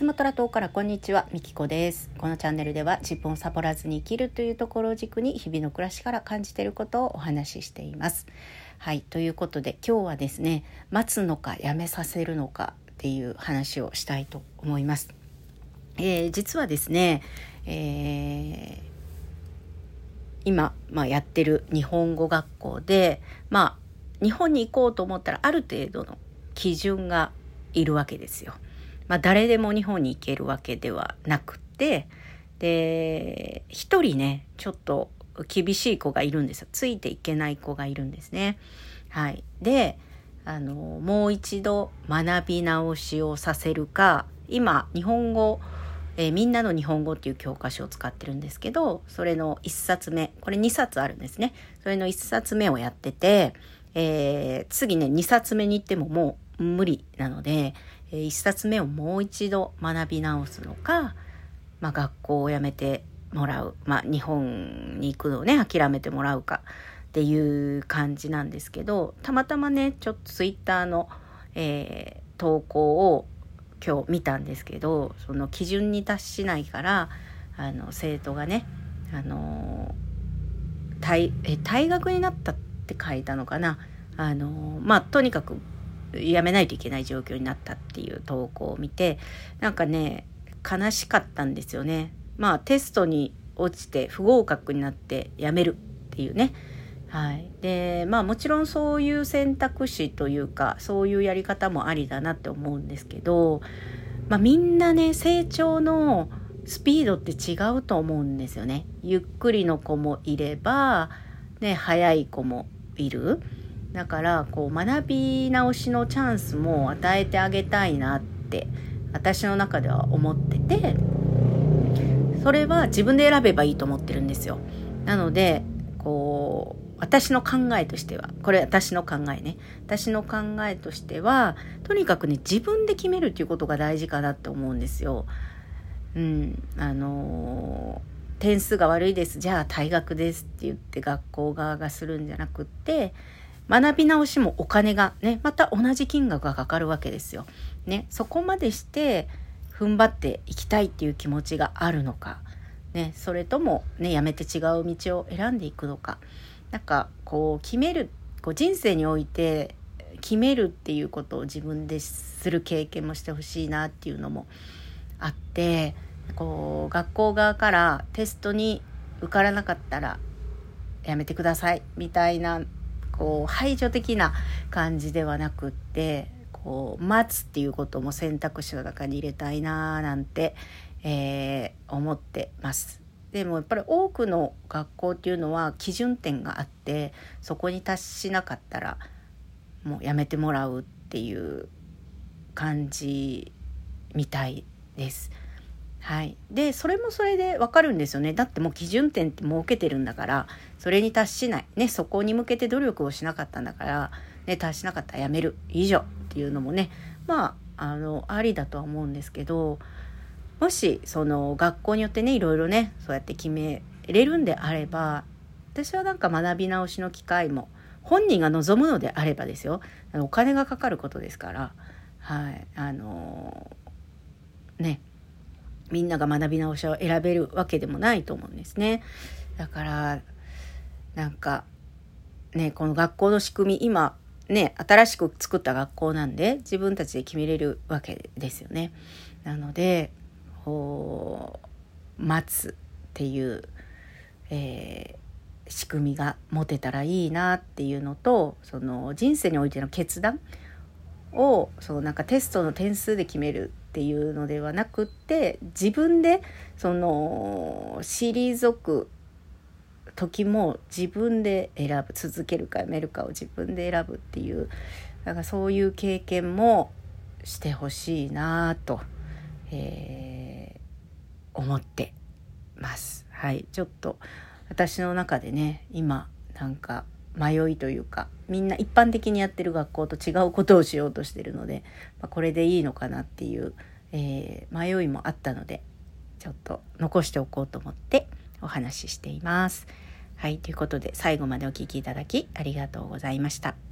スマトラ島からこんにちは、みきこです。このチャンネルでは自分をサボらずに生きるというところを軸に日々の暮らしから感じていることをお話ししています。はい。ということで今日はですね待つのかやめさせるのかっていう話をしたいと思います。えー、実はですね、えー、今、まあ、やってる日本語学校でまあ日本に行こうと思ったらある程度の基準がいるわけですよ。まあ、誰でも日本に行けるわけではなくてで一人ねちょっと厳しい子がいるんですよ。ついていけない子がいるんですね。はい、であのもう一度学び直しをさせるか今日本語えー、みんなの日本語っていう教科書を使ってるんですけどそれの1冊目これ2冊あるんですね。それの1冊目をやってて、えー、次ね2冊目に行ってももう無理なので、え、1冊目をもう一度学び直すのか、まあ、学校を辞めてもらう、まあ、日本に行くのをね諦めてもらうかっていう感じなんですけどたまたまねちょっとツイッターの、えー、投稿を今日見たんですけどその基準に達しないからあの生徒がねあの退え退学になったって書いたのかな。あのまあとにかくやめないといけない状況になったっていう投稿を見てなんかね悲しかったんですよね。まあテストに落ちて不合格になってやめるっていうねはい、でまあもちろんそういう選択肢というかそういうやり方もありだなって思うんですけど、まあ、みんなね成長のスピードって違うと思うんですよね。ゆっくりの子もいれば、ね、早い子もいる。だからこう学び直しのチャンスも与えてあげたいなって私の中では思っててそれは自分で選べばいいと思ってるんですよ。なのでこう私の考えとしては、これ私の考えね。私の考えとしては、とにかくね、自分で決めるっていうことが大事かなって思うんですよ。うん、あのー、点数が悪いです。じゃあ退学ですって言って学校側がするんじゃなくって、学び直しもお金がね、また同じ金額がかかるわけですよ。ね、そこまでして踏ん張っていきたいっていう気持ちがあるのか、ね、それともね、やめて違う道を選んでいくのか。なんかこう決めるこう人生において決めるっていうことを自分でする経験もしてほしいなっていうのもあってこう学校側からテストに受からなかったらやめてくださいみたいなこう排除的な感じではなくってこう待つっていうことも選択肢の中に入れたいななんて、えー、思ってます。でもやっぱり多くの学校っていうのは基準点があってそこに達しなかったらもうやめてもらうっていう感じみたいです。はい、でそれもそれでわかるんですよね。だってもう基準点って設けてるんだからそれに達しない、ね、そこに向けて努力をしなかったんだから、ね、達しなかったらやめる。以上。っていうのもねまああのありだとは思うんですけどもしその学校によってねいろいろねそうやって決めれるんであれば私はなんか学び直しの機会も本人が望むのであればですよ。お金がかかることですから。はい。あのー、ね。みんなが学び直しを選べるわけでもないと思うんですね。だからなんかねこの学校の仕組み今ね新しく作った学校なんで自分たちで決めれるわけですよね。なので待つっていう、えー、仕組みが持てたらいいなっていうのとその人生においての決断をそのなんかテストの点数で決めるっていうのではなくって自分でその退く時も自分で選ぶ続けるかやめるかを自分で選ぶっていうなんかそういう経験もしてほしいなと。えー、思ってます。はい、ちょっと私の中でね今なんか迷いというかみんな一般的にやってる学校と違うことをしようとしてるので、まあ、これでいいのかなっていう、えー、迷いもあったのでちょっと残しておこうと思ってお話ししています。はい、ということで最後までお聴きいただきありがとうございました。